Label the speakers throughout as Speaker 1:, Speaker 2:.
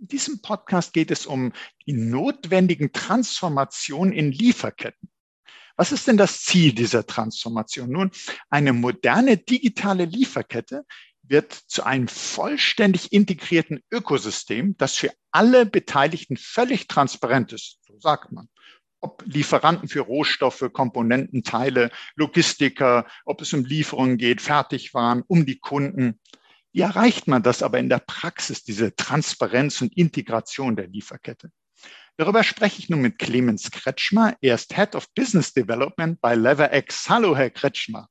Speaker 1: In diesem Podcast geht es um die notwendigen Transformationen in Lieferketten. Was ist denn das Ziel dieser Transformation? Nun, eine moderne digitale Lieferkette wird zu einem vollständig integrierten Ökosystem, das für alle Beteiligten völlig transparent ist, so sagt man. Ob Lieferanten für Rohstoffe, Komponenten, Teile, Logistiker, ob es um Lieferungen geht, Fertigwaren, um die Kunden. Wie erreicht man das aber in der Praxis, diese Transparenz und Integration der Lieferkette? Darüber spreche ich nun mit Clemens Kretschmer. Er ist Head of Business Development bei LeverX. Hallo, Herr Kretschmer.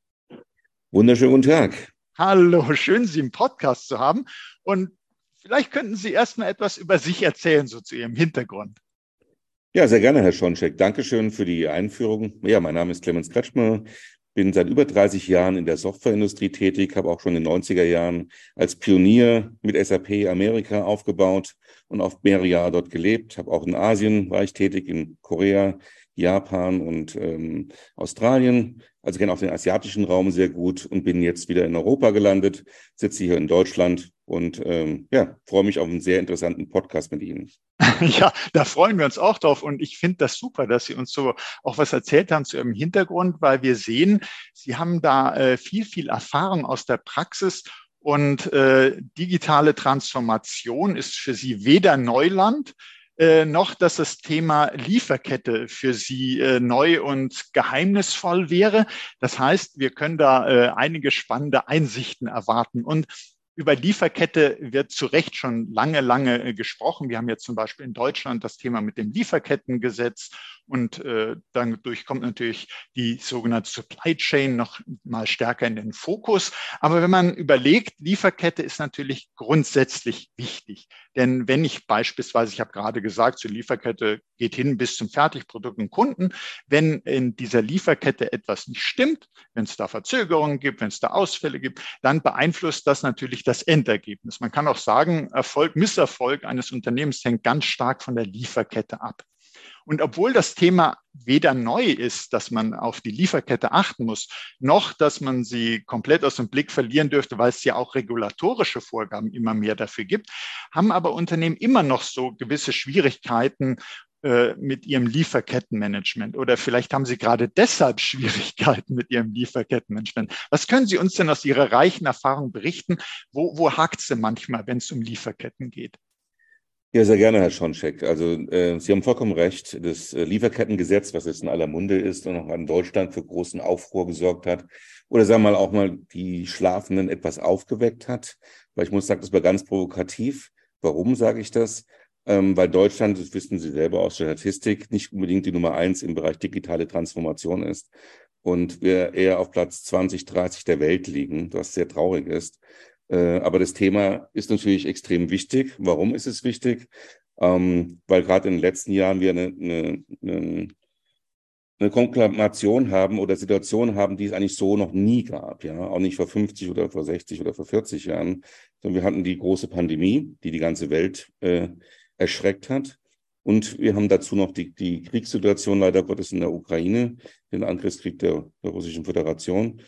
Speaker 2: Wunderschönen guten Tag.
Speaker 1: Hallo, schön, Sie im Podcast zu haben. Und vielleicht könnten Sie erst mal etwas über sich erzählen, so zu Ihrem Hintergrund.
Speaker 2: Ja, sehr gerne, Herr Schoncheck. Dankeschön für die Einführung. Ja, mein Name ist Clemens Kretschmer bin seit über 30 Jahren in der Softwareindustrie tätig, habe auch schon in den 90er Jahren als Pionier mit SAP Amerika aufgebaut und auf mehrere Jahre dort gelebt, habe auch in Asien war ich tätig, in Korea, Japan und ähm, Australien. Also kenne auch den asiatischen Raum sehr gut und bin jetzt wieder in Europa gelandet, sitze hier in Deutschland und ähm, ja, freue mich auf einen sehr interessanten Podcast mit Ihnen.
Speaker 1: Ja, da freuen wir uns auch drauf. Und ich finde das super, dass Sie uns so auch was erzählt haben zu Ihrem Hintergrund, weil wir sehen, Sie haben da äh, viel, viel Erfahrung aus der Praxis und äh, digitale Transformation ist für Sie weder Neuland, äh, noch, dass das Thema Lieferkette für Sie äh, neu und geheimnisvoll wäre. Das heißt, wir können da äh, einige spannende Einsichten erwarten. Und über Lieferkette wird zu Recht schon lange, lange äh, gesprochen. Wir haben jetzt zum Beispiel in Deutschland das Thema mit dem Lieferkettengesetz und äh, dadurch kommt natürlich die sogenannte Supply Chain noch mal stärker in den Fokus. Aber wenn man überlegt, Lieferkette ist natürlich grundsätzlich wichtig. Denn wenn ich beispielsweise, ich habe gerade gesagt, zur Lieferkette geht hin bis zum Fertigprodukt und Kunden, wenn in dieser Lieferkette etwas nicht stimmt, wenn es da Verzögerungen gibt, wenn es da Ausfälle gibt, dann beeinflusst das natürlich das Endergebnis. Man kann auch sagen, Erfolg, Misserfolg eines Unternehmens hängt ganz stark von der Lieferkette ab. Und obwohl das Thema weder neu ist, dass man auf die Lieferkette achten muss, noch dass man sie komplett aus dem Blick verlieren dürfte, weil es ja auch regulatorische Vorgaben immer mehr dafür gibt, haben aber Unternehmen immer noch so gewisse Schwierigkeiten äh, mit ihrem Lieferkettenmanagement oder vielleicht haben Sie gerade deshalb Schwierigkeiten mit Ihrem Lieferkettenmanagement. Was können Sie uns denn aus Ihrer reichen Erfahrung berichten? Wo, wo hakt es denn manchmal, wenn es um Lieferketten geht?
Speaker 2: Ja, sehr gerne, Herr Schoncheck. Also äh, Sie haben vollkommen recht. Das äh, Lieferkettengesetz, was jetzt in aller Munde ist und auch in Deutschland für großen Aufruhr gesorgt hat, oder sagen wir mal auch mal die Schlafenden etwas aufgeweckt hat. Weil ich muss sagen, das war ganz provokativ. Warum sage ich das? Ähm, weil Deutschland, das wissen Sie selber aus der Statistik, nicht unbedingt die Nummer eins im Bereich digitale Transformation ist. Und wir eher auf Platz 20, 30 der Welt liegen, was sehr traurig ist. Äh, aber das Thema ist natürlich extrem wichtig. Warum ist es wichtig? Ähm, weil gerade in den letzten Jahren wir eine, eine, eine, eine Konklamation haben oder Situation haben, die es eigentlich so noch nie gab. Ja, auch nicht vor 50 oder vor 60 oder vor 40 Jahren, sondern wir hatten die große Pandemie, die die ganze Welt äh, erschreckt hat. Und wir haben dazu noch die, die Kriegssituation leider Gottes in der Ukraine, den Angriffskrieg der, der Russischen Föderation.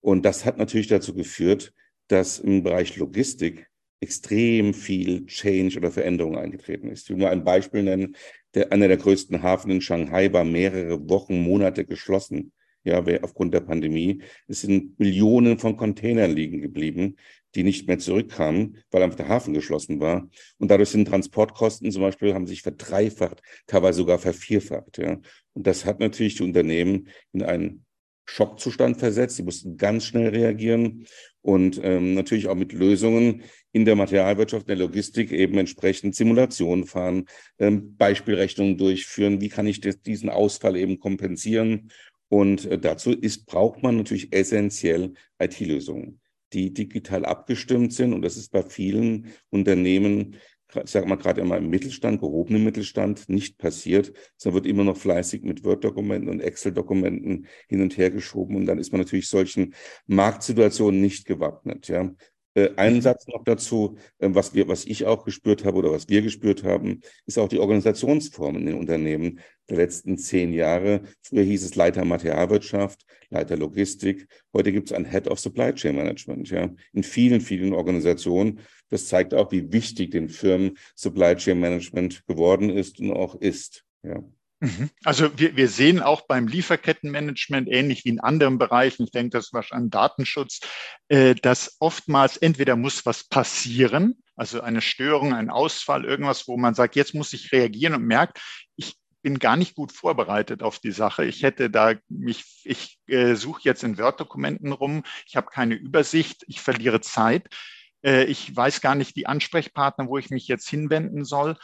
Speaker 2: Und das hat natürlich dazu geführt, dass im Bereich Logistik extrem viel Change oder Veränderung eingetreten ist. Ich will nur ein Beispiel nennen. Der, einer der größten Hafen in Shanghai war mehrere Wochen, Monate geschlossen. Ja, aufgrund der Pandemie. Es sind Millionen von Containern liegen geblieben, die nicht mehr zurückkamen, weil einfach der Hafen geschlossen war. Und dadurch sind Transportkosten zum Beispiel, haben sich verdreifacht, teilweise sogar vervierfacht. Ja. Und das hat natürlich die Unternehmen in einen Schockzustand versetzt. Sie mussten ganz schnell reagieren und ähm, natürlich auch mit Lösungen in der Materialwirtschaft, der Logistik eben entsprechend Simulationen fahren, ähm, Beispielrechnungen durchführen. Wie kann ich das, diesen Ausfall eben kompensieren? Und äh, dazu ist, braucht man natürlich essentiell IT-Lösungen, die digital abgestimmt sind. Und das ist bei vielen Unternehmen sage mal gerade immer im Mittelstand, gehobenen Mittelstand, nicht passiert, sondern wird immer noch fleißig mit Word-Dokumenten und Excel-Dokumenten hin und her geschoben und dann ist man natürlich solchen Marktsituationen nicht gewappnet. Ja. Äh, einen Satz noch dazu, äh, was wir, was ich auch gespürt habe oder was wir gespürt haben, ist auch die Organisationsform in den Unternehmen der letzten zehn Jahre. Früher hieß es Leiter Materialwirtschaft, Leiter Logistik. Heute gibt es ein Head of Supply Chain Management, ja, in vielen, vielen Organisationen. Das zeigt auch, wie wichtig den Firmen Supply Chain Management geworden ist und auch ist, ja.
Speaker 1: Mhm. Also wir, wir sehen auch beim Lieferkettenmanagement, ähnlich wie in anderen Bereichen, ich denke, das war an Datenschutz, äh, dass oftmals entweder muss was passieren, also eine Störung, ein Ausfall, irgendwas, wo man sagt, jetzt muss ich reagieren und merkt, ich bin gar nicht gut vorbereitet auf die Sache. Ich hätte da mich, ich äh, suche jetzt in Word-Dokumenten rum, ich habe keine Übersicht, ich verliere Zeit, äh, ich weiß gar nicht die Ansprechpartner, wo ich mich jetzt hinwenden soll.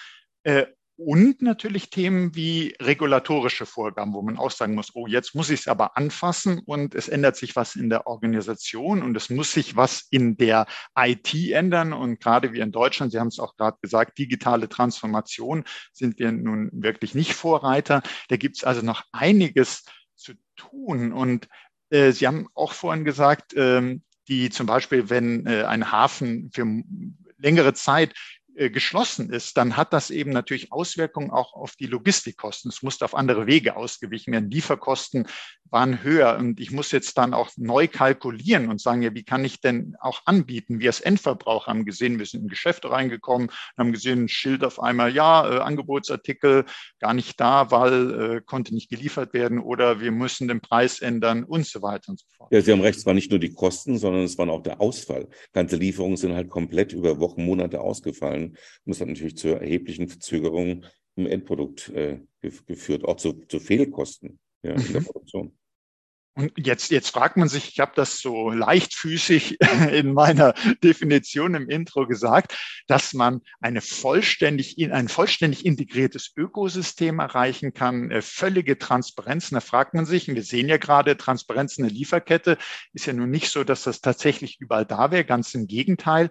Speaker 1: Und natürlich Themen wie regulatorische Vorgaben, wo man auch sagen muss, oh, jetzt muss ich es aber anfassen und es ändert sich was in der Organisation und es muss sich was in der IT ändern. Und gerade wir in Deutschland, Sie haben es auch gerade gesagt, digitale Transformation sind wir nun wirklich nicht Vorreiter. Da gibt es also noch einiges zu tun. Und äh, Sie haben auch vorhin gesagt, äh, die zum Beispiel, wenn äh, ein Hafen für längere Zeit geschlossen ist, dann hat das eben natürlich Auswirkungen auch auf die Logistikkosten. Es musste auf andere Wege ausgewichen werden. Lieferkosten waren höher und ich muss jetzt dann auch neu kalkulieren und sagen, ja, wie kann ich denn auch anbieten? Wir als Endverbraucher haben gesehen, wir sind in Geschäfte reingekommen, haben gesehen, ein Schild auf einmal, ja, äh, Angebotsartikel gar nicht da, weil äh, konnte nicht geliefert werden oder wir müssen den Preis ändern und so weiter und so fort.
Speaker 2: Ja, Sie haben recht, es waren nicht nur die Kosten, sondern es war auch der Ausfall. Ganze Lieferungen sind halt komplett über Wochen, Monate ausgefallen. Und das hat natürlich zu erheblichen Verzögerungen im Endprodukt äh, geführt, auch zu, zu Fehlkosten ja, in der mhm. Produktion.
Speaker 1: Und jetzt, jetzt fragt man sich, ich habe das so leichtfüßig in meiner Definition im Intro gesagt, dass man eine vollständig, ein vollständig integriertes Ökosystem erreichen kann, äh, völlige Transparenz. da fragt man sich, und wir sehen ja gerade, Transparenz in der Lieferkette ist ja nun nicht so, dass das tatsächlich überall da wäre, ganz im Gegenteil.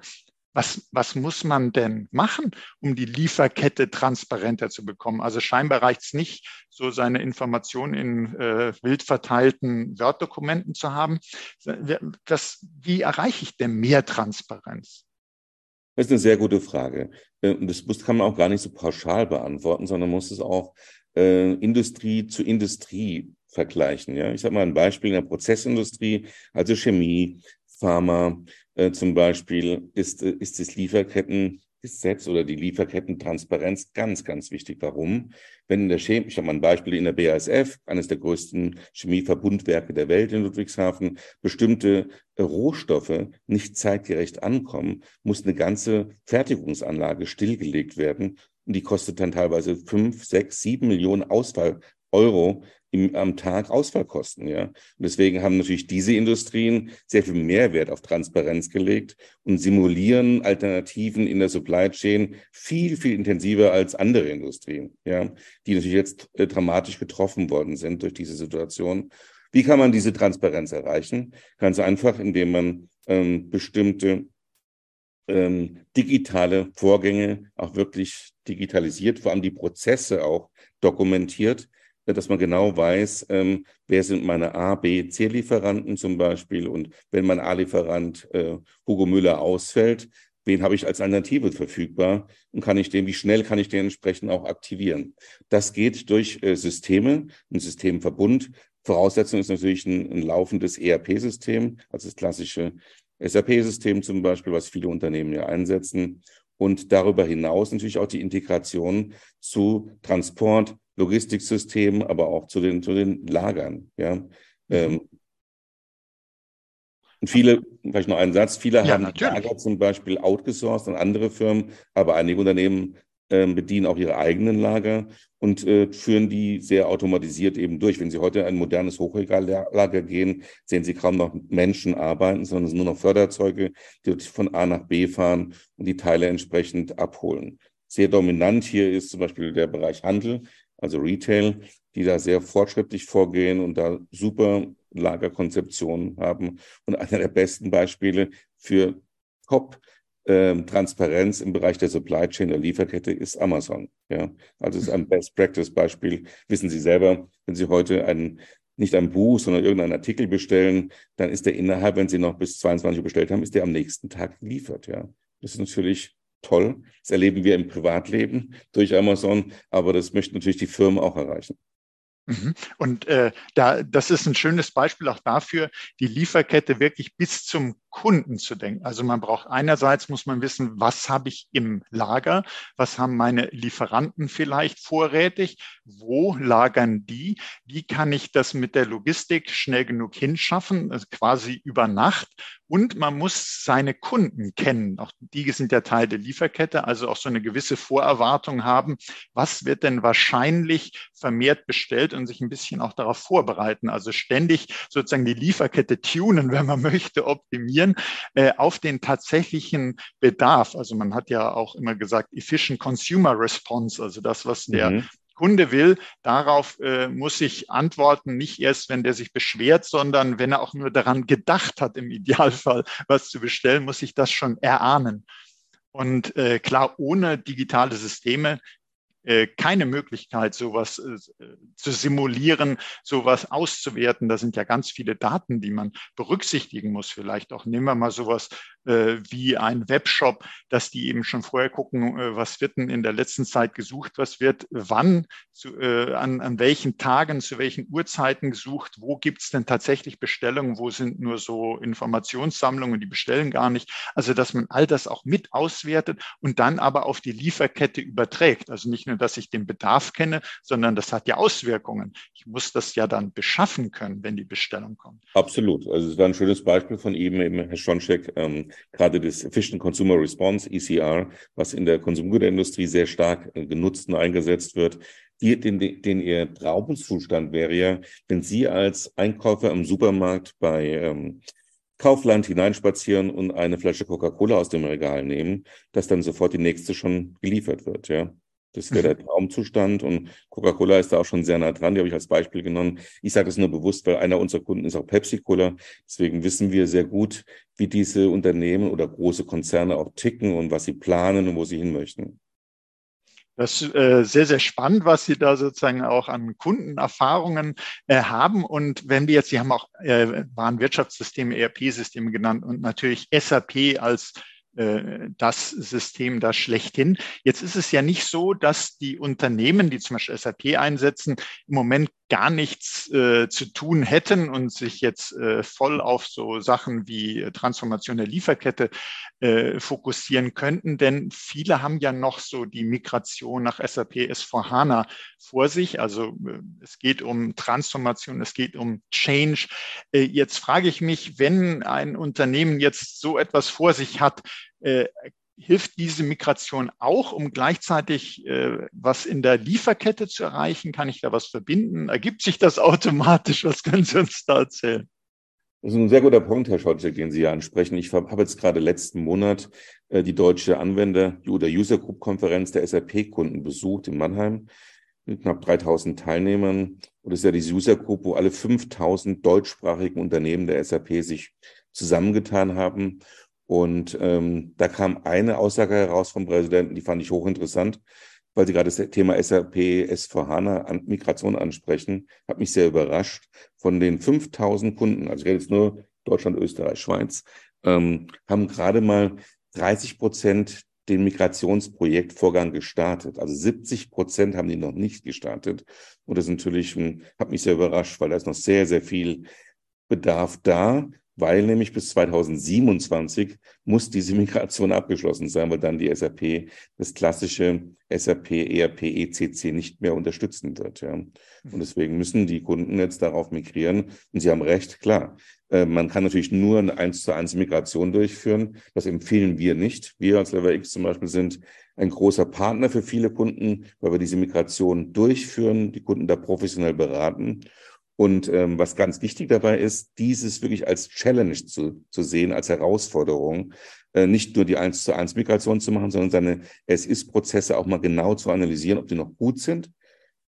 Speaker 1: Was, was muss man denn machen, um die Lieferkette transparenter zu bekommen? Also scheinbar reicht es nicht, so seine Informationen in äh, wild verteilten Word-Dokumenten zu haben. Das, wie erreiche ich denn mehr Transparenz?
Speaker 2: Das ist eine sehr gute Frage. Äh, und das kann man auch gar nicht so pauschal beantworten, sondern muss es auch äh, Industrie zu Industrie vergleichen. Ja? Ich sage mal ein Beispiel in der Prozessindustrie, also Chemie, Pharma, äh, zum Beispiel ist, äh, ist das Lieferkettengesetz oder die Lieferkettentransparenz ganz, ganz wichtig. Warum? Wenn in der Chemie, ich habe mal ein Beispiel in der BASF, eines der größten Chemieverbundwerke der Welt in Ludwigshafen, bestimmte äh, Rohstoffe nicht zeitgerecht ankommen, muss eine ganze Fertigungsanlage stillgelegt werden. Und die kostet dann teilweise fünf, sechs, sieben Millionen Ausfall, Euro im, am Tag Ausfallkosten. Ja? Und deswegen haben natürlich diese Industrien sehr viel Mehrwert auf Transparenz gelegt und simulieren Alternativen in der Supply Chain viel, viel intensiver als andere Industrien, ja? die natürlich jetzt äh, dramatisch getroffen worden sind durch diese Situation. Wie kann man diese Transparenz erreichen? Ganz einfach, indem man ähm, bestimmte ähm, digitale Vorgänge auch wirklich digitalisiert, vor allem die Prozesse auch dokumentiert, dass man genau weiß, ähm, wer sind meine A, B, C-Lieferanten zum Beispiel und wenn mein A-Lieferant äh, Hugo Müller ausfällt, wen habe ich als Alternative verfügbar und kann ich den, wie schnell kann ich den entsprechend auch aktivieren. Das geht durch äh, Systeme, ein Systemverbund. Voraussetzung ist natürlich ein, ein laufendes ERP-System, also das klassische SAP-System zum Beispiel, was viele Unternehmen ja einsetzen. Und darüber hinaus natürlich auch die Integration zu Transport, Logistiksystemen, aber auch zu den, zu den Lagern. Ja. Mhm. Ähm, und viele, vielleicht noch einen Satz, viele ja, haben natürlich. Lager zum Beispiel outgesourced an andere Firmen, aber einige Unternehmen äh, bedienen auch ihre eigenen Lager und äh, führen die sehr automatisiert eben durch. Wenn Sie heute in ein modernes Hochregallager gehen, sehen Sie kaum noch Menschen arbeiten, sondern es sind nur noch Förderzeuge, die von A nach B fahren und die Teile entsprechend abholen. Sehr dominant hier ist zum Beispiel der Bereich Handel also Retail, die da sehr fortschrittlich vorgehen und da super Lagerkonzeptionen haben. Und einer der besten Beispiele für Top ähm, Transparenz im Bereich der Supply Chain der Lieferkette ist Amazon. Ja, also es ist ein Best Practice Beispiel. Wissen Sie selber, wenn Sie heute einen nicht ein Buch, sondern irgendeinen Artikel bestellen, dann ist der innerhalb, wenn Sie noch bis 22 Uhr bestellt haben, ist der am nächsten Tag geliefert. Ja, das ist natürlich toll. Das erleben wir im Privatleben durch Amazon, aber das möchten natürlich die Firmen auch erreichen.
Speaker 1: Mhm. Und äh, da, das ist ein schönes Beispiel auch dafür, die Lieferkette wirklich bis zum Kunden zu denken. Also man braucht einerseits muss man wissen, was habe ich im Lager, was haben meine Lieferanten vielleicht vorrätig, wo lagern die, wie kann ich das mit der Logistik schnell genug hinschaffen, also quasi über Nacht. Und man muss seine Kunden kennen. Auch die sind ja Teil der Lieferkette, also auch so eine gewisse Vorerwartung haben, was wird denn wahrscheinlich vermehrt bestellt und sich ein bisschen auch darauf vorbereiten. Also ständig sozusagen die Lieferkette tunen, wenn man möchte, optimieren reagieren äh, auf den tatsächlichen Bedarf. Also man hat ja auch immer gesagt, efficient consumer response, also das, was der mhm. Kunde will, darauf äh, muss ich antworten, nicht erst, wenn der sich beschwert, sondern wenn er auch nur daran gedacht hat, im Idealfall was zu bestellen, muss ich das schon erahnen. Und äh, klar, ohne digitale Systeme keine Möglichkeit, sowas äh, zu simulieren, sowas auszuwerten. Da sind ja ganz viele Daten, die man berücksichtigen muss. Vielleicht auch nehmen wir mal sowas äh, wie ein Webshop, dass die eben schon vorher gucken, was wird denn in der letzten Zeit gesucht, was wird wann, zu, an, an welchen Tagen, zu welchen Uhrzeiten gesucht, wo gibt es denn tatsächlich Bestellungen, wo sind nur so Informationssammlungen, die bestellen gar nicht. Also dass man all das auch mit auswertet und dann aber auf die Lieferkette überträgt. Also nicht nur nur, dass ich den Bedarf kenne, sondern das hat ja Auswirkungen. Ich muss das ja dann beschaffen können, wenn die Bestellung kommt.
Speaker 2: Absolut. Also es war ein schönes Beispiel von ihm, eben Herr Schoncheck, ähm, gerade das Efficient Consumer Response, ECR, was in der Konsumgüterindustrie sehr stark äh, genutzt und eingesetzt wird. Die, den, den ihr Traumzustand wäre ja, wenn Sie als Einkäufer im Supermarkt bei ähm, Kaufland hineinspazieren und eine Flasche Coca-Cola aus dem Regal nehmen, dass dann sofort die nächste schon geliefert wird, ja. Das wäre der mhm. Traumzustand und Coca-Cola ist da auch schon sehr nah dran. Die habe ich als Beispiel genommen. Ich sage das nur bewusst, weil einer unserer Kunden ist auch Pepsi-Cola. Deswegen wissen wir sehr gut, wie diese Unternehmen oder große Konzerne auch ticken und was sie planen und wo sie hin möchten.
Speaker 1: Das ist äh, sehr, sehr spannend, was Sie da sozusagen auch an Kundenerfahrungen äh, haben. Und wenn wir jetzt, Sie haben auch äh, Warenwirtschaftssysteme, ERP-Systeme genannt und natürlich SAP als das System da schlechthin. Jetzt ist es ja nicht so, dass die Unternehmen, die zum Beispiel SAP einsetzen, im Moment gar nichts äh, zu tun hätten und sich jetzt äh, voll auf so Sachen wie Transformation der Lieferkette äh, fokussieren könnten. Denn viele haben ja noch so die Migration nach SAP S4HANA vor sich. Also äh, es geht um Transformation, es geht um Change. Äh, jetzt frage ich mich, wenn ein Unternehmen jetzt so etwas vor sich hat, äh, hilft diese Migration auch, um gleichzeitig äh, was in der Lieferkette zu erreichen? Kann ich da was verbinden? Ergibt sich das automatisch? Was können Sie uns da erzählen?
Speaker 2: Das ist ein sehr guter Punkt, Herr Scholzek, den Sie hier ansprechen. Ich habe jetzt gerade letzten Monat äh, die deutsche Anwender- oder User Group Konferenz der SAP-Kunden besucht in Mannheim mit knapp 3000 Teilnehmern. Und das ist ja die User Group, wo alle 5000 deutschsprachigen Unternehmen der SAP sich zusammengetan haben und ähm, da kam eine Aussage heraus vom Präsidenten, die fand ich hochinteressant, weil Sie gerade das Thema SAP S4HANA an Migration ansprechen, hat mich sehr überrascht. Von den 5000 Kunden, also ich rede jetzt nur Deutschland, Österreich, Schweiz, ähm, haben gerade mal 30 Prozent den Migrationsprojektvorgang gestartet. Also 70 Prozent haben die noch nicht gestartet. Und das natürlich hm, hat mich sehr überrascht, weil da ist noch sehr, sehr viel Bedarf da weil nämlich bis 2027 muss diese Migration abgeschlossen sein, weil dann die SAP das klassische SAP ERP ECC nicht mehr unterstützen wird. Ja. Und deswegen müssen die Kunden jetzt darauf migrieren. Und Sie haben recht, klar. Äh, man kann natürlich nur eine eins zu eins Migration durchführen. Das empfehlen wir nicht. Wir als Lever X zum Beispiel sind ein großer Partner für viele Kunden, weil wir diese Migration durchführen, die Kunden da professionell beraten und ähm, was ganz wichtig dabei ist, dieses wirklich als Challenge zu, zu sehen, als Herausforderung, äh, nicht nur die eins zu eins Migration zu machen, sondern seine Es-Ist-Prozesse auch mal genau zu analysieren, ob die noch gut sind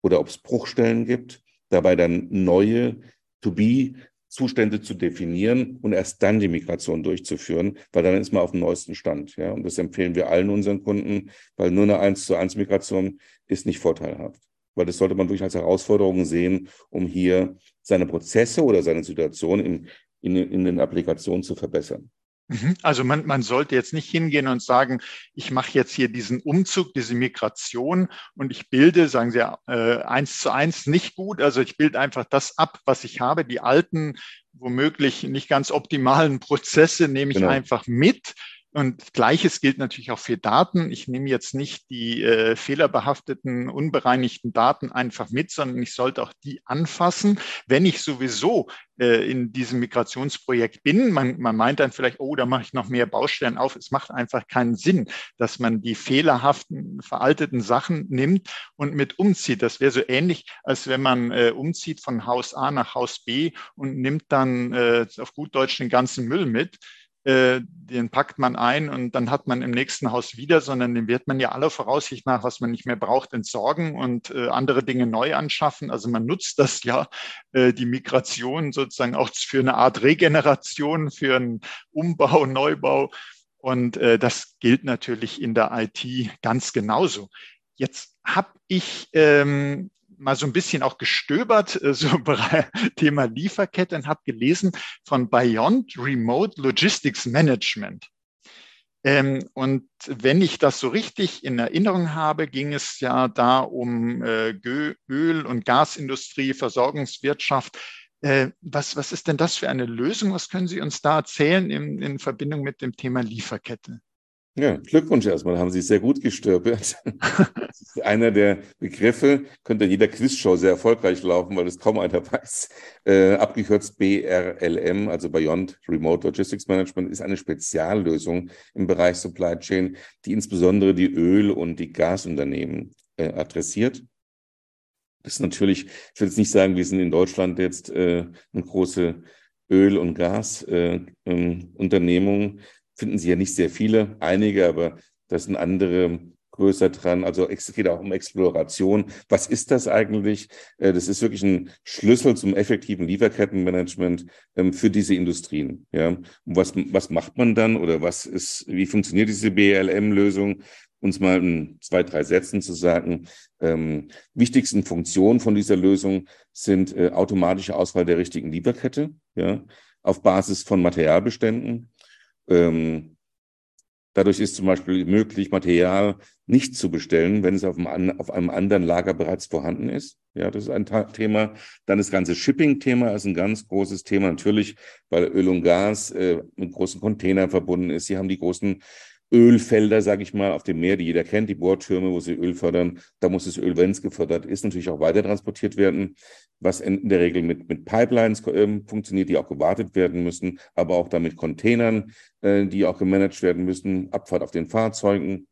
Speaker 2: oder ob es Bruchstellen gibt, dabei dann neue To-Be Zustände zu definieren und erst dann die Migration durchzuführen, weil dann ist man auf dem neuesten Stand. Ja? Und das empfehlen wir allen unseren Kunden, weil nur eine 1 zu 1 Migration ist nicht vorteilhaft. Weil das sollte man durchaus als Herausforderung sehen, um hier seine Prozesse oder seine Situation in, in, in den Applikationen zu verbessern.
Speaker 1: Mhm. Also man, man sollte jetzt nicht hingehen und sagen, ich mache jetzt hier diesen Umzug, diese Migration und ich bilde, sagen Sie ja, äh, eins zu eins nicht gut. Also ich bilde einfach das ab, was ich habe. Die alten, womöglich nicht ganz optimalen Prozesse nehme ich genau. einfach mit und gleiches gilt natürlich auch für Daten. Ich nehme jetzt nicht die äh, fehlerbehafteten, unbereinigten Daten einfach mit, sondern ich sollte auch die anfassen, wenn ich sowieso äh, in diesem Migrationsprojekt bin. Man, man meint dann vielleicht, oh, da mache ich noch mehr Baustellen auf. Es macht einfach keinen Sinn, dass man die fehlerhaften, veralteten Sachen nimmt und mit umzieht. Das wäre so ähnlich, als wenn man äh, umzieht von Haus A nach Haus B und nimmt dann äh, auf gut Deutsch den ganzen Müll mit äh, den packt man ein und dann hat man im nächsten Haus wieder, sondern den wird man ja aller Voraussicht nach, was man nicht mehr braucht, entsorgen und äh, andere Dinge neu anschaffen. Also man nutzt das ja, äh, die Migration sozusagen auch für eine Art Regeneration, für einen Umbau, Neubau. Und äh, das gilt natürlich in der IT ganz genauso. Jetzt habe ich ähm, mal so ein bisschen auch gestöbert, äh, so Thema Lieferkette und habe gelesen von Beyond Remote Logistics Management. Ähm, und wenn ich das so richtig in Erinnerung habe, ging es ja da um äh, Öl- und Gasindustrie, Versorgungswirtschaft. Äh, was, was ist denn das für eine Lösung? Was können Sie uns da erzählen in, in Verbindung mit dem Thema Lieferkette?
Speaker 2: Ja, Glückwunsch erstmal, haben Sie sehr gut gestürpelt. Das ist einer der Begriffe, könnte in jeder Quizshow sehr erfolgreich laufen, weil es kaum einer weiß. Äh, abgekürzt BRLM, also Beyond Remote Logistics Management, ist eine Speziallösung im Bereich Supply Chain, die insbesondere die Öl- und die Gasunternehmen äh, adressiert. Das ist natürlich, ich will jetzt nicht sagen, wir sind in Deutschland jetzt äh, eine große Öl- und Gasunternehmung. Äh, finden Sie ja nicht sehr viele, einige, aber das sind andere größer dran. Also es geht auch um Exploration. Was ist das eigentlich? Äh, das ist wirklich ein Schlüssel zum effektiven Lieferkettenmanagement ähm, für diese Industrien. Ja, und was, was macht man dann oder was ist, wie funktioniert diese BLM-Lösung? Uns mal in zwei, drei Sätzen zu sagen. Ähm, wichtigsten Funktionen von dieser Lösung sind äh, automatische Auswahl der richtigen Lieferkette, ja, auf Basis von Materialbeständen, ähm, dadurch ist zum Beispiel möglich, Material nicht zu bestellen, wenn es auf einem, auf einem anderen Lager bereits vorhanden ist. Ja, das ist ein Thema. Dann das ganze Shipping-Thema ist ein ganz großes Thema. Natürlich, weil Öl und Gas äh, mit großen Containern verbunden ist. Sie haben die großen Ölfelder, sage ich mal, auf dem Meer, die jeder kennt, die Bohrtürme, wo sie Öl fördern. Da muss das Öl, wenn es gefördert ist, natürlich auch weiter transportiert werden, was in der Regel mit, mit Pipelines äh, funktioniert, die auch gewartet werden müssen, aber auch damit Containern, äh, die auch gemanagt werden müssen, Abfahrt auf den Fahrzeugen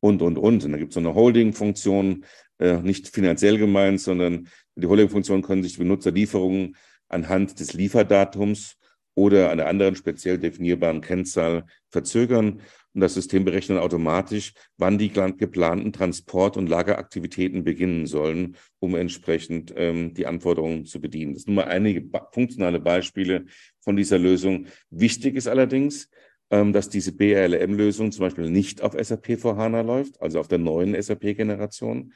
Speaker 2: und, und, und. Und da gibt es so eine Holding-Funktion, äh, nicht finanziell gemeint, sondern die Holding-Funktion können sich Benutzerlieferungen anhand des Lieferdatums oder einer anderen speziell definierbaren Kennzahl verzögern. Und das System berechnet automatisch, wann die geplanten Transport- und Lageraktivitäten beginnen sollen, um entsprechend ähm, die Anforderungen zu bedienen. Das sind nur einige funktionale Beispiele von dieser Lösung. Wichtig ist allerdings, ähm, dass diese BRLM-Lösung zum Beispiel nicht auf SAP vor HANA läuft, also auf der neuen SAP-Generation,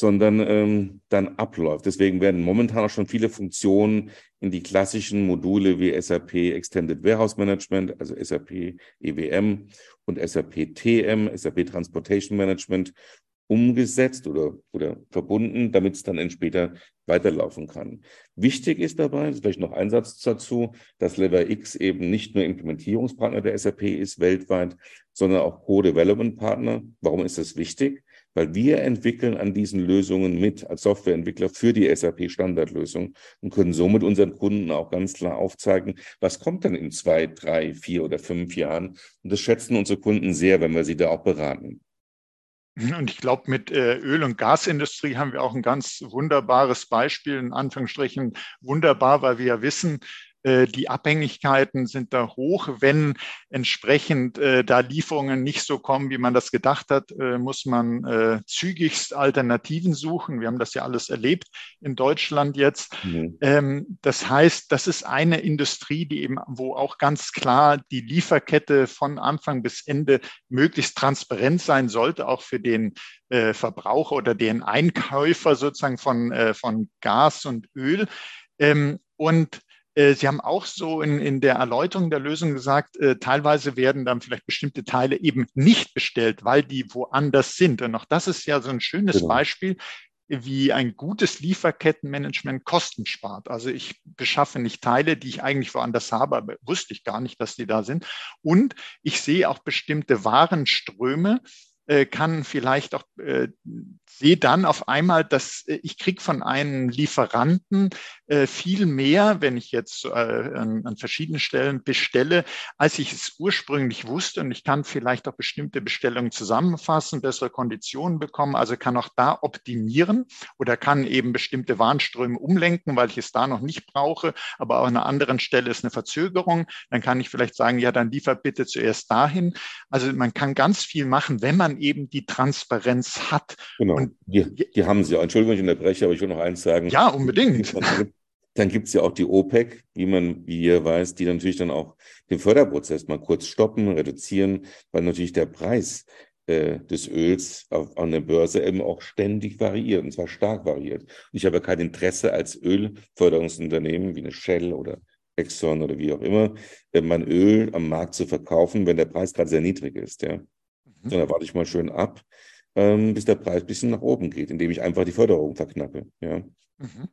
Speaker 2: sondern ähm, dann abläuft. Deswegen werden momentan auch schon viele Funktionen in die klassischen Module wie SAP Extended Warehouse Management, also SAP EWM und SAP TM, SAP Transportation Management umgesetzt oder, oder verbunden, damit es dann später weiterlaufen kann. Wichtig ist dabei, vielleicht noch ein Satz dazu, dass Lever X eben nicht nur Implementierungspartner der SAP ist weltweit, sondern auch Co-Development-Partner. Warum ist das wichtig? Weil wir entwickeln an diesen Lösungen mit als Softwareentwickler für die SAP-Standardlösung und können somit unseren Kunden auch ganz klar aufzeigen, was kommt dann in zwei, drei, vier oder fünf Jahren. Und das schätzen unsere Kunden sehr, wenn wir sie da auch beraten.
Speaker 1: Und ich glaube, mit äh, Öl- und Gasindustrie haben wir auch ein ganz wunderbares Beispiel, in Anführungsstrichen wunderbar, weil wir ja wissen, die Abhängigkeiten sind da hoch. Wenn entsprechend äh, da Lieferungen nicht so kommen, wie man das gedacht hat, äh, muss man äh, zügigst Alternativen suchen. Wir haben das ja alles erlebt in Deutschland jetzt. Mhm. Ähm, das heißt, das ist eine Industrie, die eben, wo auch ganz klar die Lieferkette von Anfang bis Ende möglichst transparent sein sollte, auch für den äh, Verbraucher oder den Einkäufer sozusagen von, äh, von Gas und Öl. Ähm, und äh, Sie haben auch so in, in der Erläuterung der Lösung gesagt, äh, teilweise werden dann vielleicht bestimmte Teile eben nicht bestellt, weil die woanders sind. Und auch das ist ja so ein schönes genau. Beispiel, wie ein gutes Lieferkettenmanagement Kosten spart. Also ich beschaffe nicht Teile, die ich eigentlich woanders habe, aber wusste ich gar nicht, dass die da sind. Und ich sehe auch bestimmte Warenströme, äh, kann vielleicht auch, äh, sehe dann auf einmal, dass äh, ich kriege von einem Lieferanten äh, viel mehr, wenn ich jetzt äh, an, verschiedenen Stellen bestelle, als ich es ursprünglich wusste. Und ich kann vielleicht auch bestimmte Bestellungen zusammenfassen, bessere Konditionen bekommen, also kann auch da optimieren oder kann eben bestimmte Warnströme umlenken, weil ich es da noch nicht brauche, aber auch an einer anderen Stelle ist eine Verzögerung. Dann kann ich vielleicht sagen, ja, dann liefer bitte zuerst dahin. Also man kann ganz viel machen, wenn man eben die Transparenz hat.
Speaker 2: Genau, Und, die, die haben sie. Entschuldigung, ich unterbreche, aber ich will noch eins sagen.
Speaker 1: Ja, unbedingt.
Speaker 2: Dann gibt es ja auch die OPEC, wie man, wie ihr weiß, die natürlich dann auch den Förderprozess mal kurz stoppen, reduzieren, weil natürlich der Preis äh, des Öls auf, an der Börse eben auch ständig variiert, und zwar stark variiert. Und ich habe kein Interesse als Ölförderungsunternehmen wie eine Shell oder Exxon oder wie auch immer, äh, mein Öl am Markt zu verkaufen, wenn der Preis gerade sehr niedrig ist. Ja. Mhm. Dann warte ich mal schön ab, ähm, bis der Preis ein bisschen nach oben geht, indem ich einfach die Förderung verknappe. Ja. Mhm.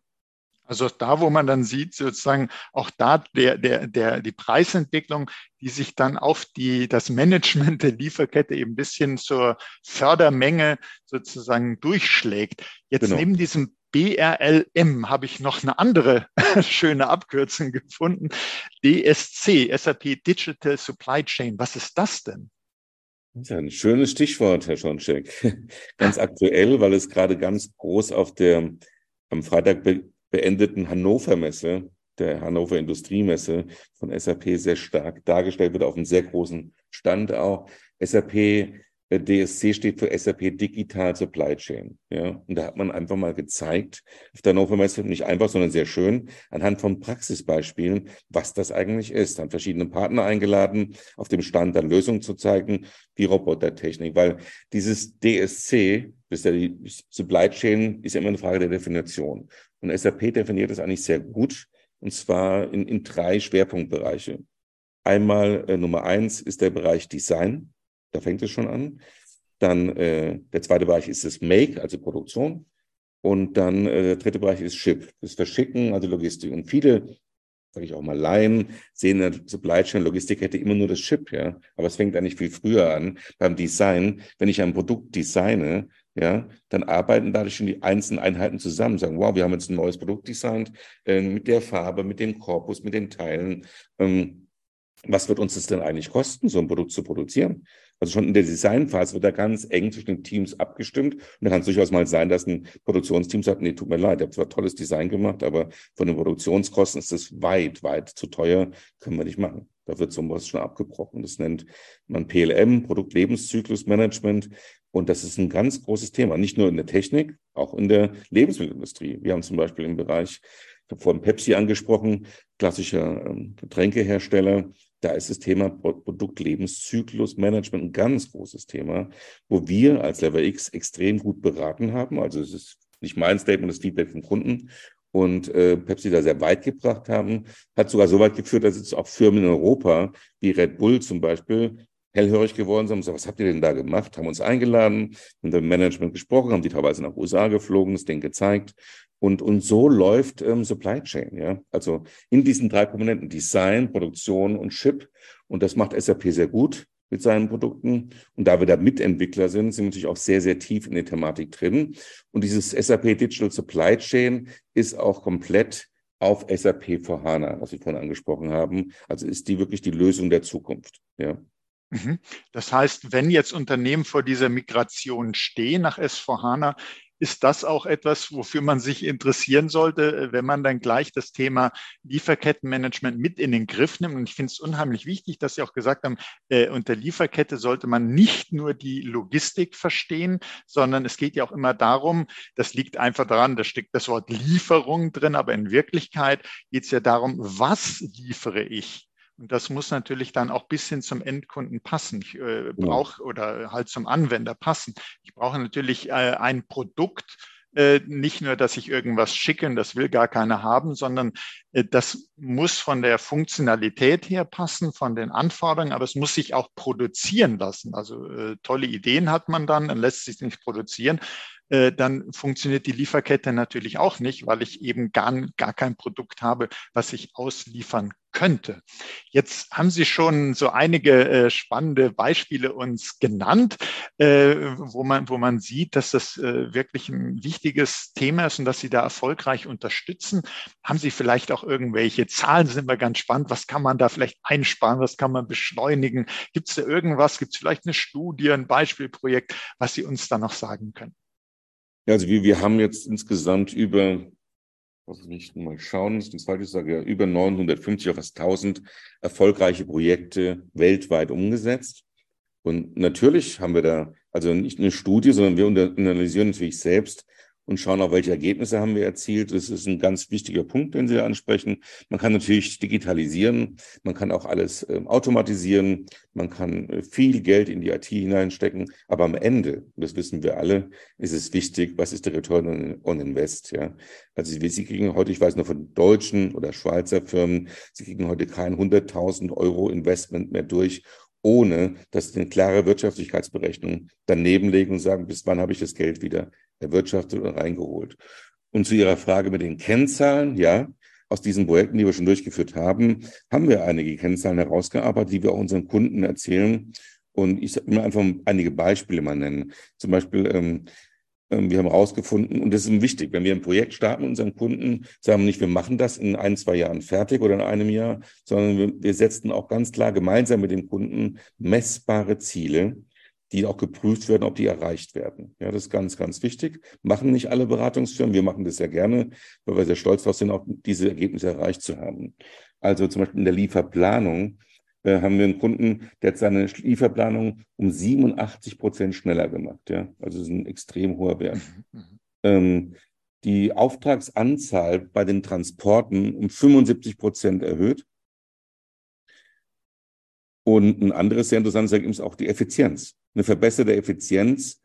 Speaker 1: Also da, wo man dann sieht, sozusagen auch da der, der, der, die Preisentwicklung, die sich dann auf die, das Management der Lieferkette eben ein bisschen zur Fördermenge sozusagen durchschlägt. Jetzt genau. neben diesem BRLM habe ich noch eine andere schöne Abkürzung gefunden. DSC, SAP Digital Supply Chain. Was ist das denn?
Speaker 2: Das ist ein schönes Stichwort, Herr Schoncheck. ganz aktuell, weil es gerade ganz groß auf der am Freitag be beendeten Hannover Messe, der Hannover Industriemesse von SAP sehr stark dargestellt wird, auf einem sehr großen Stand auch. SAP DSC steht für SAP Digital Supply Chain. Ja, und da hat man einfach mal gezeigt, auf der Hannover Messe, nicht einfach, sondern sehr schön, anhand von Praxisbeispielen, was das eigentlich ist. Dann verschiedene Partner eingeladen, auf dem Stand dann Lösungen zu zeigen, wie Robotertechnik, weil dieses DSC, das ist ja die Supply Chain, ist ja immer eine Frage der Definition. Und SAP definiert das eigentlich sehr gut, und zwar in, in drei Schwerpunktbereiche. Einmal äh, Nummer eins ist der Bereich Design. Da fängt es schon an. Dann äh, der zweite Bereich ist das Make, also Produktion. Und dann äh, der dritte Bereich ist Ship, das Verschicken, also Logistik. Und viele, sage ich auch mal, Laien, sehen in der Supply Chain Logistik hätte immer nur das Ship, ja. Aber es fängt eigentlich viel früher an beim Design. Wenn ich ein Produkt designe, ja, dann arbeiten dadurch schon die einzelnen Einheiten zusammen, sagen, wow, wir haben jetzt ein neues Produkt designt, äh, mit der Farbe, mit dem Korpus, mit den Teilen. Ähm, was wird uns das denn eigentlich kosten, so ein Produkt zu produzieren? Also schon in der Designphase wird da ganz eng zwischen den Teams abgestimmt. Und da kann es durchaus mal sein, dass ein Produktionsteam sagt, nee, tut mir leid, ihr habt zwar tolles Design gemacht, aber von den Produktionskosten ist das weit, weit zu teuer, können wir nicht machen. Da wird sowas schon abgebrochen. Das nennt man PLM, Produktlebenszyklusmanagement. Und das ist ein ganz großes Thema, nicht nur in der Technik, auch in der Lebensmittelindustrie. Wir haben zum Beispiel im Bereich, ich habe vorhin Pepsi angesprochen, klassischer ähm, Getränkehersteller, da ist das Thema Produktlebenszyklusmanagement ein ganz großes Thema, wo wir als Lever X extrem gut beraten haben. Also es ist nicht mein Statement, das Feedback vom Kunden und äh, Pepsi da sehr weit gebracht haben. Hat sogar so weit geführt, dass jetzt auch Firmen in Europa, wie Red Bull zum Beispiel, hellhörig geworden sind. So, was habt ihr denn da gemacht? Haben uns eingeladen, mit dem Management gesprochen, haben die teilweise nach USA geflogen, das Ding gezeigt. Und, und so läuft ähm, Supply Chain, ja. Also in diesen drei Komponenten Design, Produktion und Ship. Und das macht SAP sehr gut mit seinen Produkten. Und da wir da Mitentwickler sind, sind wir natürlich auch sehr, sehr tief in der Thematik drin. Und dieses SAP Digital Supply Chain ist auch komplett auf SAP for HANA, was wir vorhin angesprochen haben. Also ist die wirklich die Lösung der Zukunft, ja.
Speaker 1: Mhm. Das heißt, wenn jetzt Unternehmen vor dieser Migration stehen nach S4HANA, ist das auch etwas, wofür man sich interessieren sollte, wenn man dann gleich das Thema Lieferkettenmanagement mit in den Griff nimmt. Und ich finde es unheimlich wichtig, dass Sie auch gesagt haben, äh, unter Lieferkette sollte man nicht nur die Logistik verstehen, sondern es geht ja auch immer darum, das liegt einfach daran, da steckt das Wort Lieferung drin, aber in Wirklichkeit geht es ja darum, was liefere ich? Und das muss natürlich dann auch bis hin zum Endkunden passen. Ich äh, brauche oder halt zum Anwender passen. Ich brauche natürlich äh, ein Produkt, äh, nicht nur, dass ich irgendwas schicke und das will gar keiner haben, sondern äh, das muss von der Funktionalität her passen, von den Anforderungen, aber es muss sich auch produzieren lassen. Also äh, tolle Ideen hat man dann, dann lässt sich nicht produzieren. Äh, dann funktioniert die Lieferkette natürlich auch nicht, weil ich eben gar, gar kein Produkt habe, was ich ausliefern könnte. Jetzt haben Sie schon so einige äh, spannende Beispiele uns genannt, äh, wo, man, wo man sieht, dass das äh, wirklich ein wichtiges Thema ist und dass Sie da erfolgreich unterstützen. Haben Sie vielleicht auch irgendwelche Zahlen, sind wir ganz spannend. Was kann man da vielleicht einsparen? Was kann man beschleunigen? Gibt es da irgendwas? Gibt es vielleicht eine Studie, ein Beispielprojekt, was Sie uns da noch sagen können?
Speaker 2: Ja, also wir, wir haben jetzt insgesamt über, was ich mal schauen, das falsch sage, ja, über 950 auf fast 1000 erfolgreiche Projekte weltweit umgesetzt. Und natürlich haben wir da also nicht eine Studie, sondern wir analysieren natürlich selbst, und schauen auch, welche Ergebnisse haben wir erzielt. Das ist ein ganz wichtiger Punkt, den Sie ansprechen. Man kann natürlich digitalisieren, man kann auch alles äh, automatisieren, man kann äh, viel Geld in die IT hineinstecken, aber am Ende, das wissen wir alle, ist es wichtig, was ist der Return on Invest. Ja? Also Sie kriegen heute, ich weiß nur von deutschen oder Schweizer Firmen, Sie kriegen heute kein 100.000 Euro Investment mehr durch, ohne dass sie eine klare Wirtschaftlichkeitsberechnung daneben legen und sagen, bis wann habe ich das Geld wieder erwirtschaftet und reingeholt. Und zu Ihrer Frage mit den Kennzahlen, ja, aus diesen Projekten, die wir schon durchgeführt haben, haben wir einige Kennzahlen herausgearbeitet, die wir auch unseren Kunden erzählen. Und ich will einfach einige Beispiele mal nennen. Zum Beispiel, ähm, ähm, wir haben herausgefunden, und das ist wichtig, wenn wir ein Projekt starten mit unseren Kunden, sagen wir nicht, wir machen das in ein, zwei Jahren fertig oder in einem Jahr, sondern wir, wir setzen auch ganz klar gemeinsam mit dem Kunden messbare Ziele, die auch geprüft werden, ob die erreicht werden. Ja, das ist ganz, ganz wichtig. Machen nicht alle Beratungsfirmen. Wir machen das sehr gerne, weil wir sehr stolz darauf sind, auch diese Ergebnisse erreicht zu haben. Also zum Beispiel in der Lieferplanung äh, haben wir einen Kunden, der hat seine Lieferplanung um 87 Prozent schneller gemacht. Ja, also das ist ein extrem hoher Wert. Mhm, mhm. Ähm, die Auftragsanzahl bei den Transporten um 75 Prozent erhöht. Und ein anderes sehr interessantes Ergebnis ist auch die Effizienz. Eine verbesserte Effizienz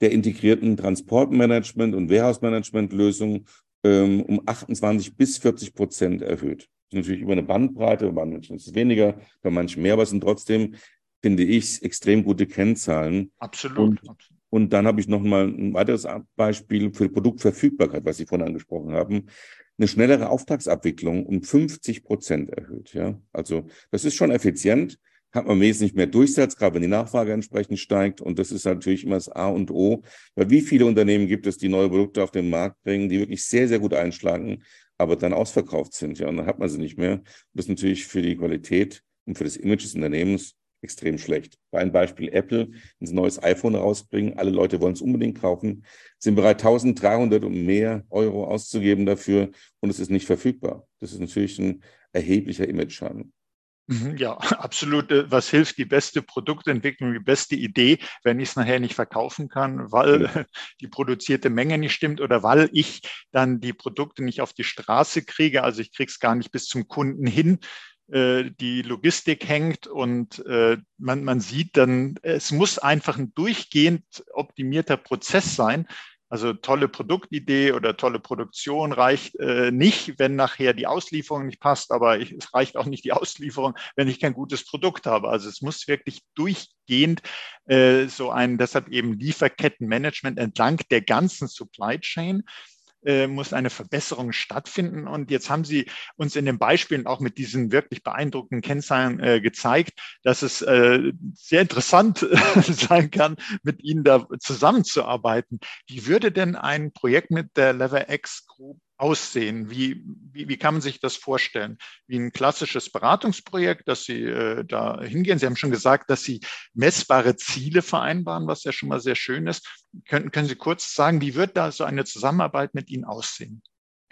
Speaker 2: der integrierten Transportmanagement- und Warehouse-Management-Lösung ähm, um 28 bis 40 Prozent erhöht. Das ist natürlich über eine Bandbreite, bei manchen ist es weniger, bei manchen mehr, aber es sind trotzdem, finde ich, extrem gute Kennzahlen.
Speaker 1: Absolut.
Speaker 2: Und, und dann habe ich noch mal ein weiteres Beispiel für Produktverfügbarkeit, was Sie vorhin angesprochen haben eine schnellere Auftragsabwicklung um 50 Prozent erhöht. Ja, also das ist schon effizient hat man wesentlich mehr Durchsatz, gerade wenn die Nachfrage entsprechend steigt. Und das ist natürlich immer das A und O. Weil wie viele Unternehmen gibt es, die neue Produkte auf den Markt bringen, die wirklich sehr, sehr gut einschlagen, aber dann ausverkauft sind. Ja, und dann hat man sie nicht mehr. Und das ist natürlich für die Qualität und für das Image des Unternehmens extrem schlecht. Bei einem Beispiel Apple, wenn sie ein neues iPhone rausbringen, alle Leute wollen es unbedingt kaufen, sind bereit, 1300 und mehr Euro auszugeben dafür und es ist nicht verfügbar. Das ist natürlich ein erheblicher Image-Schaden.
Speaker 1: Mhm, ja, absolut. Äh, was hilft die beste Produktentwicklung, die beste Idee, wenn ich es nachher nicht verkaufen kann, weil die produzierte Menge nicht stimmt oder weil ich dann die Produkte nicht auf die Straße kriege, also ich kriege es gar nicht bis zum Kunden hin, äh, die Logistik hängt und äh, man, man sieht dann, es muss einfach ein durchgehend optimierter Prozess sein, also tolle Produktidee oder tolle Produktion reicht äh, nicht, wenn nachher die Auslieferung nicht passt, aber ich, es reicht auch nicht die Auslieferung, wenn ich kein gutes Produkt habe. Also es muss wirklich durchgehend äh, so ein, deshalb eben Lieferkettenmanagement entlang der ganzen Supply Chain äh, muss eine Verbesserung stattfinden. Und jetzt haben Sie uns in den Beispielen auch mit diesen wirklich beeindruckenden Kennzahlen äh, gezeigt, dass es äh, sehr interessant sein kann, mit Ihnen da zusammenzuarbeiten. Wie würde denn ein Projekt mit der Lever X Group aussehen? Wie, wie, wie kann man sich das vorstellen? Wie ein klassisches Beratungsprojekt, dass Sie äh, da hingehen. Sie haben schon gesagt, dass Sie messbare Ziele vereinbaren, was ja schon mal sehr schön ist. Können, können Sie kurz sagen, wie wird da so eine Zusammenarbeit mit Ihnen aussehen?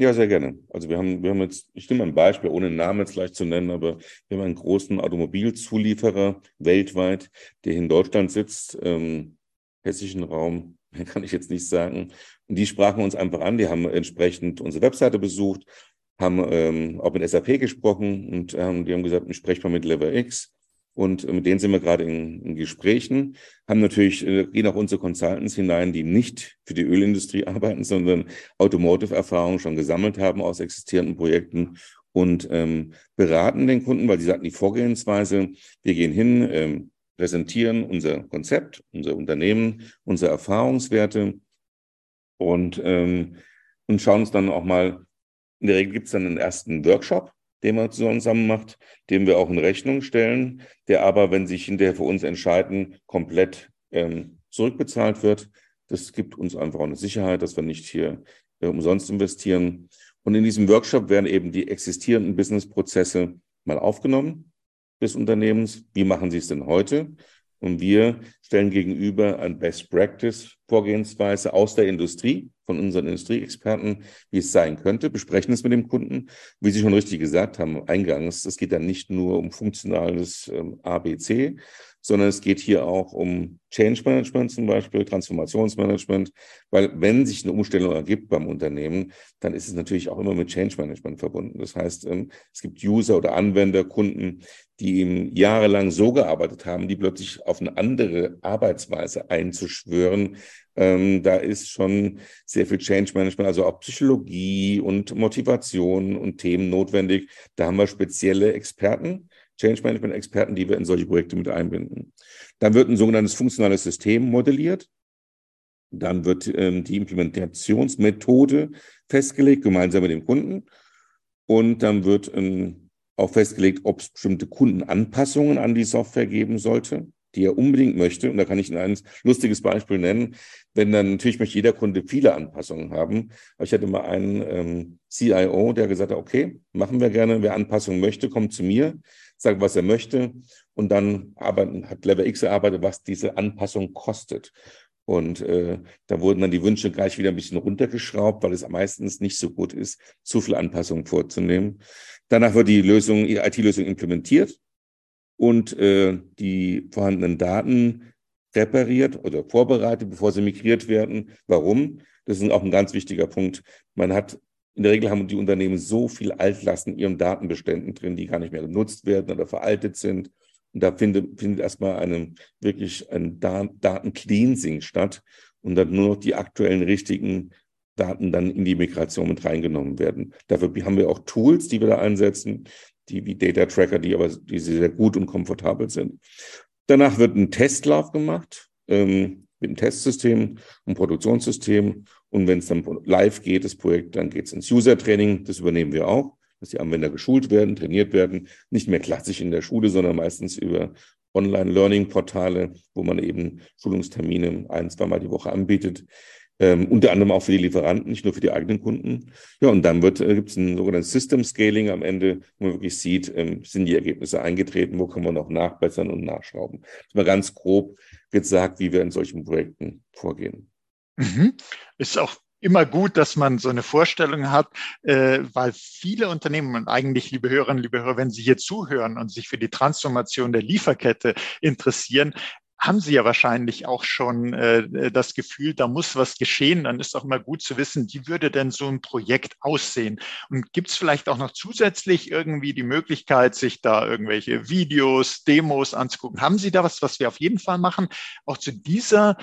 Speaker 2: Ja, sehr gerne. Also wir haben, wir haben jetzt, ich nehme ein Beispiel, ohne einen Namen jetzt gleich zu nennen, aber wir haben einen großen Automobilzulieferer weltweit, der in Deutschland sitzt, ähm, hessischen Raum, kann ich jetzt nicht sagen. Und die sprachen uns einfach an, die haben entsprechend unsere Webseite besucht, haben ähm, auch mit SAP gesprochen und ähm, die haben gesagt, ich spreche mal mit Lever X. Und mit denen sind wir gerade in, in Gesprächen, haben natürlich, äh, gehen auch unsere Consultants hinein, die nicht für die Ölindustrie arbeiten, sondern Automotive-Erfahrung schon gesammelt haben aus existierenden Projekten und ähm, beraten den Kunden, weil die sagten, die Vorgehensweise, wir gehen hin, ähm, präsentieren unser Konzept, unser Unternehmen, unsere Erfahrungswerte und, ähm, und schauen uns dann auch mal, in der Regel gibt es dann einen ersten Workshop, den man zusammen macht, den wir auch in Rechnung stellen, der aber, wenn sich hinterher für uns entscheiden, komplett ähm, zurückbezahlt wird. Das gibt uns einfach auch eine Sicherheit, dass wir nicht hier äh, umsonst investieren. Und in diesem Workshop werden eben die existierenden Businessprozesse mal aufgenommen des Unternehmens. Wie machen Sie es denn heute? Und wir stellen gegenüber ein Best Practice Vorgehensweise aus der Industrie, von unseren Industrieexperten, wie es sein könnte, besprechen es mit dem Kunden. Wie Sie schon richtig gesagt haben, eingangs, es geht dann nicht nur um funktionales ähm, ABC, sondern es geht hier auch um Change Management zum Beispiel, Transformationsmanagement, weil wenn sich eine Umstellung ergibt beim Unternehmen, dann ist es natürlich auch immer mit Change Management verbunden. Das heißt, ähm, es gibt User oder Anwender, Kunden, die eben jahrelang so gearbeitet haben, die plötzlich auf eine andere Arbeitsweise einzuschwören, ähm, da ist schon sehr viel Change Management, also auch Psychologie und Motivation und Themen notwendig. Da haben wir spezielle Experten, Change Management Experten, die wir in solche Projekte mit einbinden. Dann wird ein sogenanntes funktionales System modelliert. Dann wird ähm, die Implementationsmethode festgelegt, gemeinsam mit dem Kunden. Und dann wird ähm, auch festgelegt, ob es bestimmte Kundenanpassungen an die Software geben sollte die er unbedingt möchte. Und da kann ich Ihnen ein lustiges Beispiel nennen. Wenn dann natürlich möchte jeder Kunde viele Anpassungen haben. Aber ich hatte mal einen ähm, CIO, der gesagt hat, okay, machen wir gerne. Wer Anpassungen möchte, kommt zu mir, sagt, was er möchte. Und dann arbeiten, hat Level X erarbeitet, was diese Anpassung kostet. Und äh, da wurden dann die Wünsche gleich wieder ein bisschen runtergeschraubt, weil es meistens nicht so gut ist, zu viel Anpassungen vorzunehmen. Danach wird die Lösung, die IT-Lösung implementiert und äh, die vorhandenen Daten repariert oder vorbereitet, bevor sie migriert werden. Warum? Das ist auch ein ganz wichtiger Punkt. Man hat in der Regel haben die Unternehmen so viel Altlasten in ihren Datenbeständen drin, die gar nicht mehr genutzt werden oder veraltet sind. Und da findet, findet erstmal eine, wirklich ein Daten-Cleansing statt und dann nur noch die aktuellen richtigen Daten dann in die Migration mit reingenommen werden. Dafür haben wir auch Tools, die wir da einsetzen, die wie Data Tracker, die aber die sehr gut und komfortabel sind. Danach wird ein Testlauf gemacht ähm, mit einem Testsystem, einem Produktionssystem. Und wenn es dann live geht, das Projekt, dann geht es ins User-Training. Das übernehmen wir auch, dass die Anwender geschult werden, trainiert werden. Nicht mehr klassisch in der Schule, sondern meistens über Online-Learning-Portale, wo man eben Schulungstermine ein, zweimal die Woche anbietet. Ähm, unter anderem auch für die Lieferanten, nicht nur für die eigenen Kunden. Ja, und dann äh, gibt es ein sogenanntes System Scaling am Ende, wo man wirklich sieht, ähm, sind die Ergebnisse eingetreten, wo kann man noch nachbessern und nachschrauben. Das ist mal ganz grob gesagt, wie wir in solchen Projekten vorgehen.
Speaker 1: Mhm. Ist auch immer gut, dass man so eine Vorstellung hat, äh, weil viele Unternehmen und eigentlich, liebe Hörerinnen, liebe Hörer, wenn Sie hier zuhören und sich für die Transformation der Lieferkette interessieren, haben Sie ja wahrscheinlich auch schon äh, das Gefühl, da muss was geschehen. Dann ist auch mal gut zu wissen, wie würde denn so ein Projekt aussehen? Und gibt es vielleicht auch noch zusätzlich irgendwie die Möglichkeit, sich da irgendwelche Videos, Demos anzugucken? Haben Sie da was, was wir auf jeden Fall machen? Auch zu dieser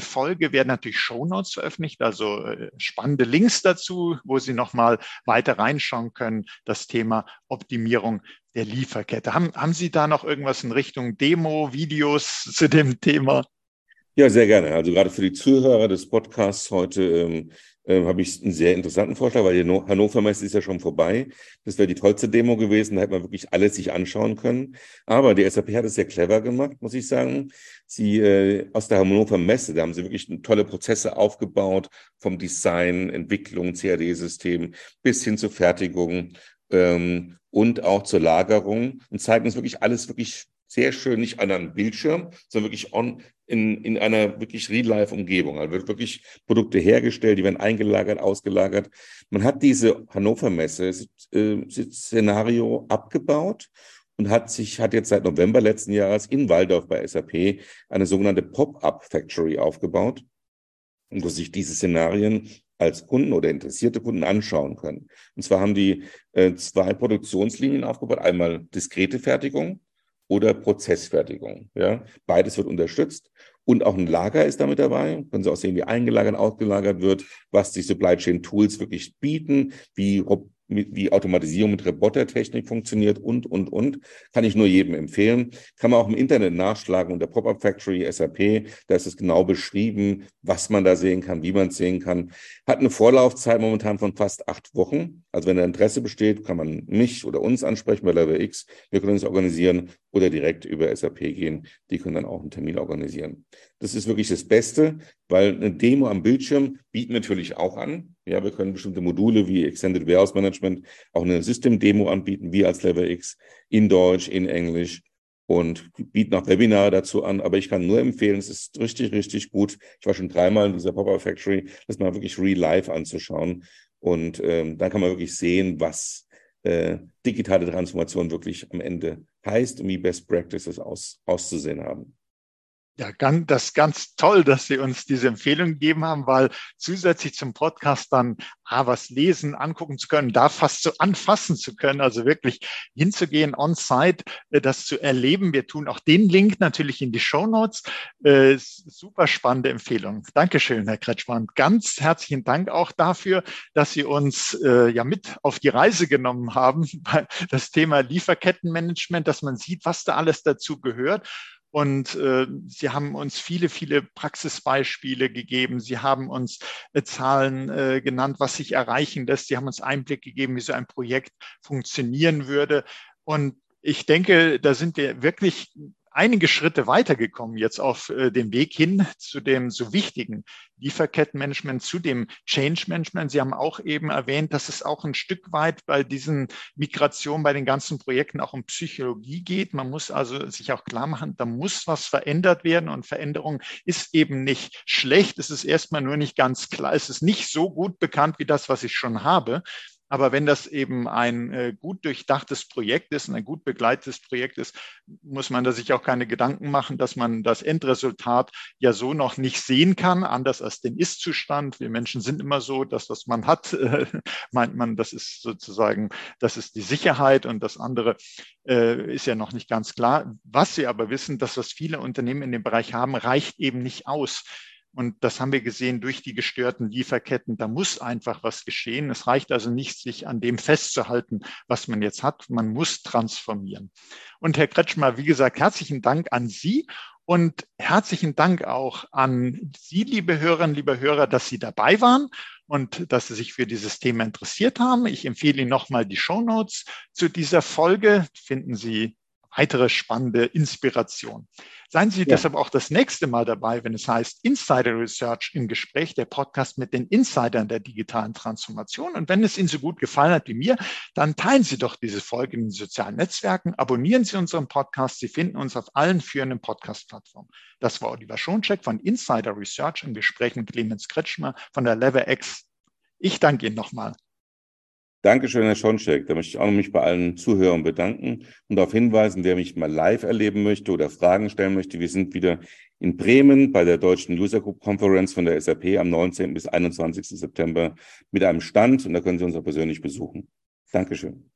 Speaker 1: Folge werden natürlich Shownotes veröffentlicht, also äh, spannende Links dazu, wo Sie nochmal weiter reinschauen können, das Thema Optimierung der Lieferkette. Haben, haben Sie da noch irgendwas in Richtung Demo, Videos zu dem Thema?
Speaker 2: Ja, sehr gerne. Also gerade für die Zuhörer des Podcasts heute ähm, äh, habe ich einen sehr interessanten Vorschlag, weil die Hannover Messe ist ja schon vorbei. Das wäre die tollste Demo gewesen, da hätte man wirklich alles sich anschauen können. Aber die SAP hat es sehr clever gemacht, muss ich sagen. Sie äh, aus der Hannover Messe, da haben sie wirklich tolle Prozesse aufgebaut, vom Design, Entwicklung, CAD-System bis hin zur Fertigung ähm, und auch zur Lagerung und zeigen uns wirklich alles wirklich sehr schön, nicht an einem Bildschirm, sondern wirklich on, in, in einer wirklich Real-Life-Umgebung. Also wird wirklich Produkte hergestellt, die werden eingelagert, ausgelagert. Man hat diese Hannover Messe äh, Szenario abgebaut und hat sich, hat jetzt seit November letzten Jahres in Waldorf bei SAP eine sogenannte Pop-up Factory aufgebaut, wo sich diese Szenarien als Kunden oder interessierte Kunden anschauen können. Und zwar haben die äh, zwei Produktionslinien aufgebaut. Einmal diskrete Fertigung oder Prozessfertigung. Ja? Beides wird unterstützt. Und auch ein Lager ist damit dabei. Können Sie auch sehen, wie eingelagert, ausgelagert wird, was die Supply Chain Tools wirklich bieten, wie mit, wie Automatisierung mit Robotertechnik funktioniert und, und, und. Kann ich nur jedem empfehlen. Kann man auch im Internet nachschlagen unter Pop-Up Factory SAP. Da ist es genau beschrieben, was man da sehen kann, wie man es sehen kann. Hat eine Vorlaufzeit momentan von fast acht Wochen. Also wenn da Interesse besteht, kann man mich oder uns ansprechen bei Level X. Wir können es organisieren oder direkt über SAP gehen. Die können dann auch einen Termin organisieren. Das ist wirklich das Beste, weil eine Demo am Bildschirm bieten natürlich auch an. Ja, wir können bestimmte Module wie Extended Warehouse Management auch eine System-Demo anbieten, wir als Level X in Deutsch, in Englisch und bieten auch Webinare dazu an. Aber ich kann nur empfehlen, es ist richtig, richtig gut. Ich war schon dreimal in dieser Pop-Up Factory, das mal wirklich real live anzuschauen. Und ähm, dann kann man wirklich sehen, was äh, digitale Transformation wirklich am Ende heißt und wie Best Practices aus, auszusehen haben.
Speaker 1: Ja, ganz, das ist ganz toll, dass Sie uns diese Empfehlung gegeben haben, weil zusätzlich zum Podcast dann ah, was lesen, angucken zu können, da fast so anfassen zu können, also wirklich hinzugehen, on-site, äh, das zu erleben. Wir tun auch den Link natürlich in die Show Notes. Äh, super spannende Empfehlung. Dankeschön, Herr Kretschmann. Ganz herzlichen Dank auch dafür, dass Sie uns äh, ja mit auf die Reise genommen haben, das Thema Lieferkettenmanagement, dass man sieht, was da alles dazu gehört und äh, Sie haben uns viele, viele Praxisbeispiele gegeben. Sie haben uns äh, Zahlen äh, genannt, was sich erreichen lässt. Sie haben uns Einblick gegeben, wie so ein Projekt funktionieren würde. Und ich denke, da sind wir wirklich einige Schritte weitergekommen jetzt auf äh, dem Weg hin zu dem so wichtigen Lieferkettenmanagement, zu dem Change Management. Sie haben auch eben erwähnt, dass es auch ein Stück weit bei diesen Migrationen, bei den ganzen Projekten auch um Psychologie geht. Man muss also sich auch klar machen, da muss was verändert werden und Veränderung ist eben nicht schlecht. Es ist erstmal nur nicht ganz klar. Es ist nicht so gut bekannt wie das, was ich schon habe. Aber wenn das eben ein äh, gut durchdachtes Projekt ist und ein gut begleitetes Projekt ist, muss man da sich auch keine Gedanken machen, dass man das Endresultat ja so noch nicht sehen kann, anders als den Ist-Zustand. Wir Menschen sind immer so, dass was man hat, meint man, das ist sozusagen, das ist die Sicherheit und das andere äh, ist ja noch nicht ganz klar. Was Sie aber wissen, dass was viele Unternehmen in dem Bereich haben, reicht eben nicht aus. Und das haben wir gesehen durch die gestörten Lieferketten. Da muss einfach was geschehen. Es reicht also nicht, sich an dem festzuhalten, was man jetzt hat. Man muss transformieren. Und Herr Kretschmer, wie gesagt, herzlichen Dank an Sie und herzlichen Dank auch an Sie, liebe Hörerinnen, liebe Hörer, dass Sie dabei waren und dass Sie sich für dieses Thema interessiert haben. Ich empfehle Ihnen nochmal die Show Notes zu dieser Folge. Finden Sie weitere spannende Inspiration. Seien Sie ja. deshalb auch das nächste Mal dabei, wenn es heißt Insider Research im Gespräch, der Podcast mit den Insidern der digitalen Transformation. Und wenn es Ihnen so gut gefallen hat wie mir, dann teilen Sie doch diese Folge in den sozialen Netzwerken, abonnieren Sie unseren Podcast. Sie finden uns auf allen führenden Podcast-Plattformen. Das war Oliver Schoncheck von Insider Research im Gespräch mit Clemens Kretschmer von der Lever X. Ich danke Ihnen nochmal.
Speaker 2: Dankeschön, Herr Schoncheck. Da möchte ich auch noch mich bei allen Zuhörern bedanken und darauf hinweisen, wer mich mal live erleben möchte oder Fragen stellen möchte. Wir sind wieder in Bremen bei der Deutschen User Group Conference von der SAP am 19. bis 21. September mit einem Stand und da können Sie uns auch persönlich besuchen. Dankeschön.